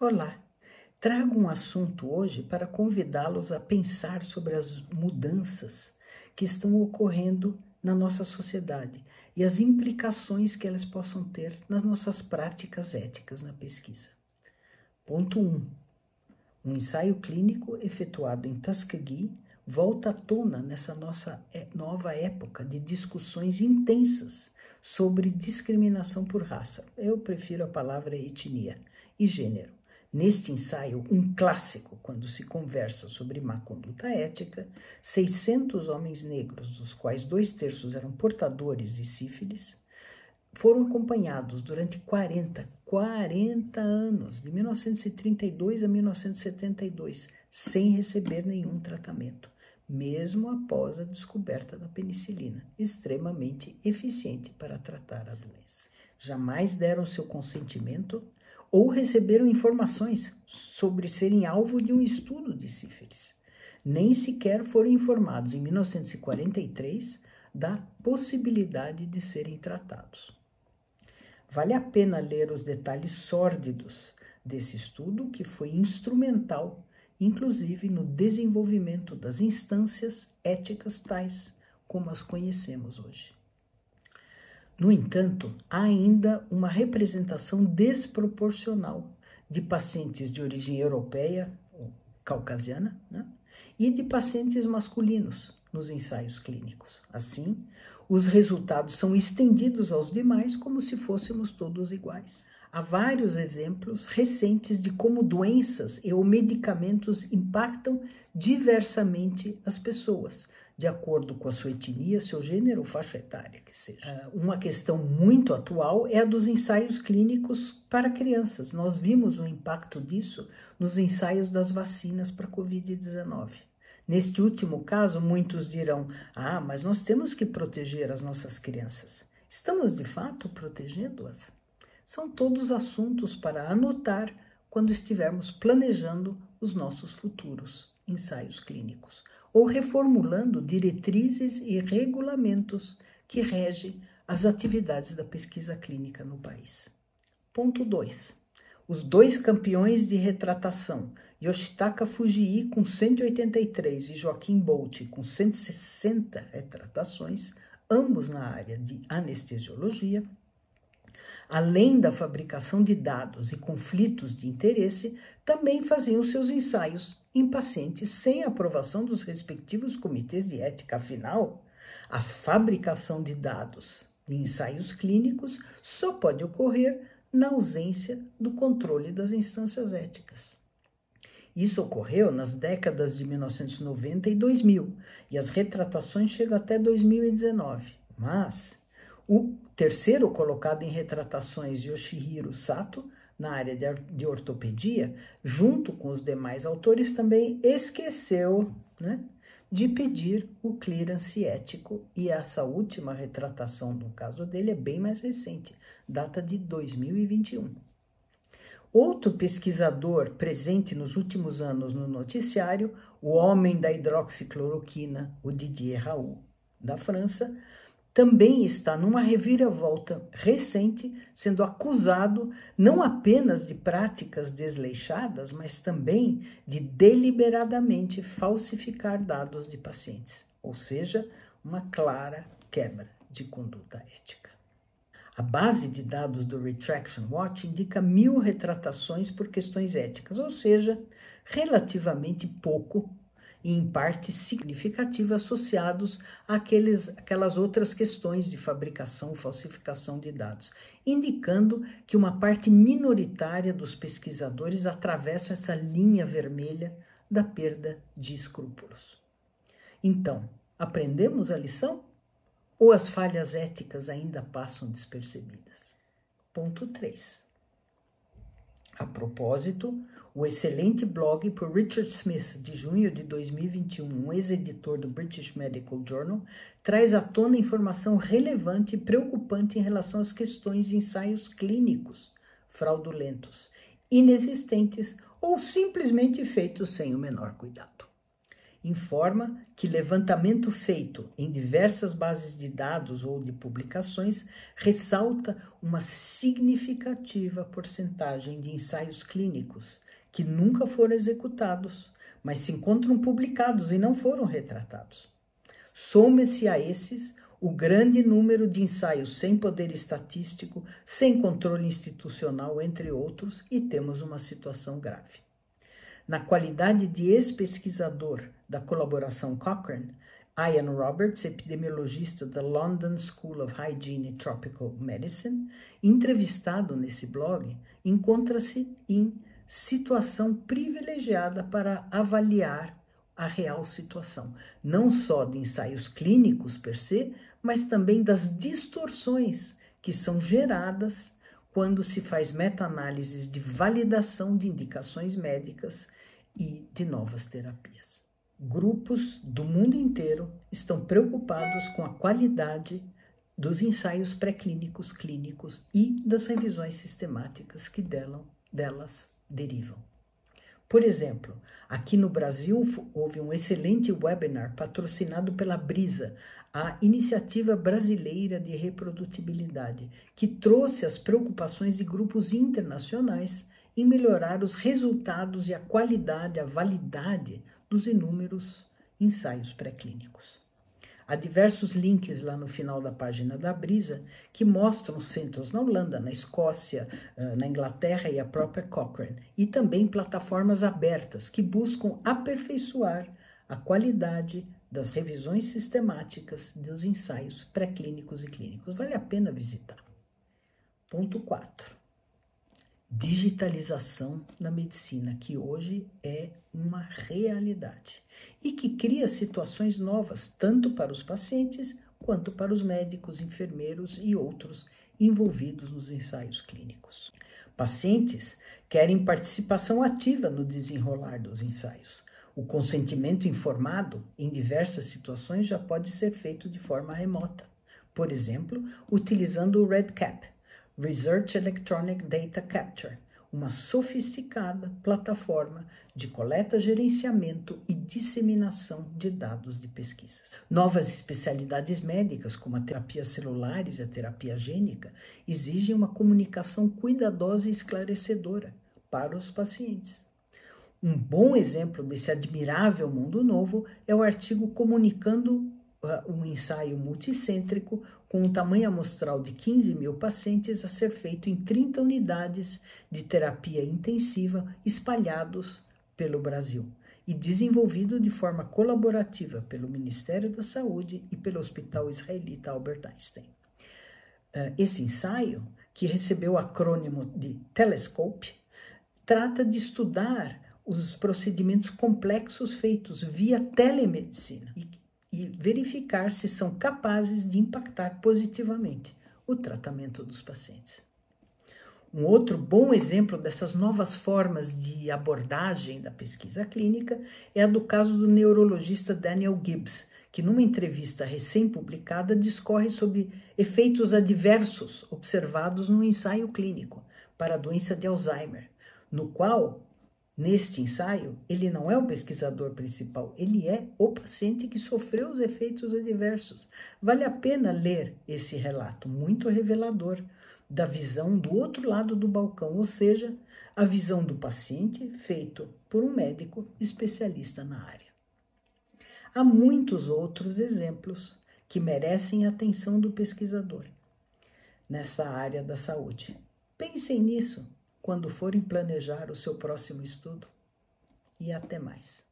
Olá, trago um assunto hoje para convidá-los a pensar sobre as mudanças que estão ocorrendo na nossa sociedade e as implicações que elas possam ter nas nossas práticas éticas na pesquisa. Ponto 1. Um, um ensaio clínico efetuado em Tuskegee volta à tona nessa nossa é, nova época de discussões intensas sobre discriminação por raça. Eu prefiro a palavra etnia e gênero. Neste ensaio, um clássico quando se conversa sobre má conduta ética, 600 homens negros, dos quais dois terços eram portadores de sífilis, foram acompanhados durante 40, 40 anos, de 1932 a 1972, sem receber nenhum tratamento, mesmo após a descoberta da penicilina, extremamente eficiente para tratar a doença. Jamais deram seu consentimento ou receberam informações sobre serem alvo de um estudo de sífilis. Nem sequer foram informados em 1943 da possibilidade de serem tratados. Vale a pena ler os detalhes sórdidos desse estudo, que foi instrumental, inclusive no desenvolvimento das instâncias éticas tais como as conhecemos hoje. No entanto, há ainda uma representação desproporcional de pacientes de origem europeia ou caucasiana né? e de pacientes masculinos nos ensaios clínicos. Assim, os resultados são estendidos aos demais como se fôssemos todos iguais. Há vários exemplos recentes de como doenças e ou medicamentos impactam diversamente as pessoas, de acordo com a sua etnia, seu gênero ou faixa etária que seja. Ah, uma questão muito atual é a dos ensaios clínicos para crianças. Nós vimos o impacto disso nos ensaios das vacinas para Covid-19. Neste último caso, muitos dirão: ah, mas nós temos que proteger as nossas crianças. Estamos de fato protegendo-as? São todos assuntos para anotar quando estivermos planejando os nossos futuros ensaios clínicos ou reformulando diretrizes e regulamentos que regem as atividades da pesquisa clínica no país. Ponto 2. Os dois campeões de retratação, Yoshitaka Fujii com 183 e Joaquim Bolt com 160 retratações, ambos na área de anestesiologia, além da fabricação de dados e conflitos de interesse, também faziam seus ensaios em pacientes sem aprovação dos respectivos comitês de ética. Afinal, a fabricação de dados de ensaios clínicos só pode ocorrer na ausência do controle das instâncias éticas. Isso ocorreu nas décadas de 1990 e 2000, e as retratações chegam até 2019. Mas o terceiro colocado em retratações, Yoshihiro Sato, na área de ortopedia, junto com os demais autores, também esqueceu né, de pedir o clearance ético, e essa última retratação do caso dele é bem mais recente, data de 2021. Outro pesquisador presente nos últimos anos no noticiário, o homem da hidroxicloroquina, o Didier Raoult, da França, também está numa reviravolta recente, sendo acusado não apenas de práticas desleixadas, mas também de deliberadamente falsificar dados de pacientes, ou seja, uma clara quebra de conduta ética. A base de dados do Retraction Watch indica mil retratações por questões éticas, ou seja, relativamente pouco e em parte significativa associados àqueles, àquelas outras questões de fabricação, falsificação de dados, indicando que uma parte minoritária dos pesquisadores atravessa essa linha vermelha da perda de escrúpulos. Então, aprendemos a lição? Ou as falhas éticas ainda passam despercebidas? Ponto 3. A propósito, o excelente blog por Richard Smith, de junho de 2021, um ex-editor do British Medical Journal, traz à tona informação relevante e preocupante em relação às questões de ensaios clínicos fraudulentos, inexistentes ou simplesmente feitos sem o menor cuidado. informa que levantamento feito em diversas bases de dados ou de publicações ressalta uma significativa porcentagem de ensaios clínicos que nunca foram executados, mas se encontram publicados e não foram retratados. Soma-se a esses o grande número de ensaios sem poder estatístico, sem controle institucional, entre outros, e temos uma situação grave. Na qualidade de ex-pesquisador da colaboração Cochrane, Ian Roberts, epidemiologista da London School of Hygiene and Tropical Medicine, entrevistado nesse blog, encontra-se em situação privilegiada para avaliar a real situação, não só de ensaios clínicos per se, mas também das distorções que são geradas quando se faz meta-análises de validação de indicações médicas e de novas terapias. Grupos do mundo inteiro estão preocupados com a qualidade dos ensaios pré-clínicos, clínicos e das revisões sistemáticas que delas derivam. Por exemplo, aqui no Brasil houve um excelente webinar patrocinado pela Brisa, a Iniciativa Brasileira de Reprodutibilidade, que trouxe as preocupações de grupos internacionais em melhorar os resultados e a qualidade, a validade dos inúmeros ensaios pré-clínicos. Há diversos links lá no final da página da Brisa que mostram centros na Holanda, na Escócia, na Inglaterra e a própria Cochrane, e também plataformas abertas que buscam aperfeiçoar a qualidade das revisões sistemáticas dos ensaios pré-clínicos e clínicos. Vale a pena visitar. Ponto 4 digitalização na medicina, que hoje é uma realidade e que cria situações novas, tanto para os pacientes quanto para os médicos, enfermeiros e outros envolvidos nos ensaios clínicos. Pacientes querem participação ativa no desenrolar dos ensaios. O consentimento informado, em diversas situações, já pode ser feito de forma remota. Por exemplo, utilizando o REDCap, Research Electronic Data Capture, uma sofisticada plataforma de coleta, gerenciamento e disseminação de dados de pesquisas. Novas especialidades médicas, como a terapia celulares e a terapia gênica, exigem uma comunicação cuidadosa e esclarecedora para os pacientes. Um bom exemplo desse admirável mundo novo é o artigo Comunicando um ensaio multicêntrico com um tamanho amostral de 15 mil pacientes a ser feito em 30 unidades de terapia intensiva espalhados pelo Brasil e desenvolvido de forma colaborativa pelo Ministério da Saúde e pelo Hospital Israelita Albert Einstein. Uh, esse ensaio, que recebeu o acrônimo de Telescope, trata de estudar os procedimentos complexos feitos via telemedicina e verificar se são capazes de impactar positivamente o tratamento dos pacientes. Um outro bom exemplo dessas novas formas de abordagem da pesquisa clínica é a do caso do neurologista Daniel Gibbs, que numa entrevista recém-publicada discorre sobre efeitos adversos observados no ensaio clínico para a doença de Alzheimer, no qual Neste ensaio, ele não é o pesquisador principal, ele é o paciente que sofreu os efeitos adversos. Vale a pena ler esse relato, muito revelador, da visão do outro lado do balcão, ou seja, a visão do paciente feito por um médico especialista na área. Há muitos outros exemplos que merecem a atenção do pesquisador nessa área da saúde. Pensem nisso quando forem planejar o seu próximo estudo. E até mais.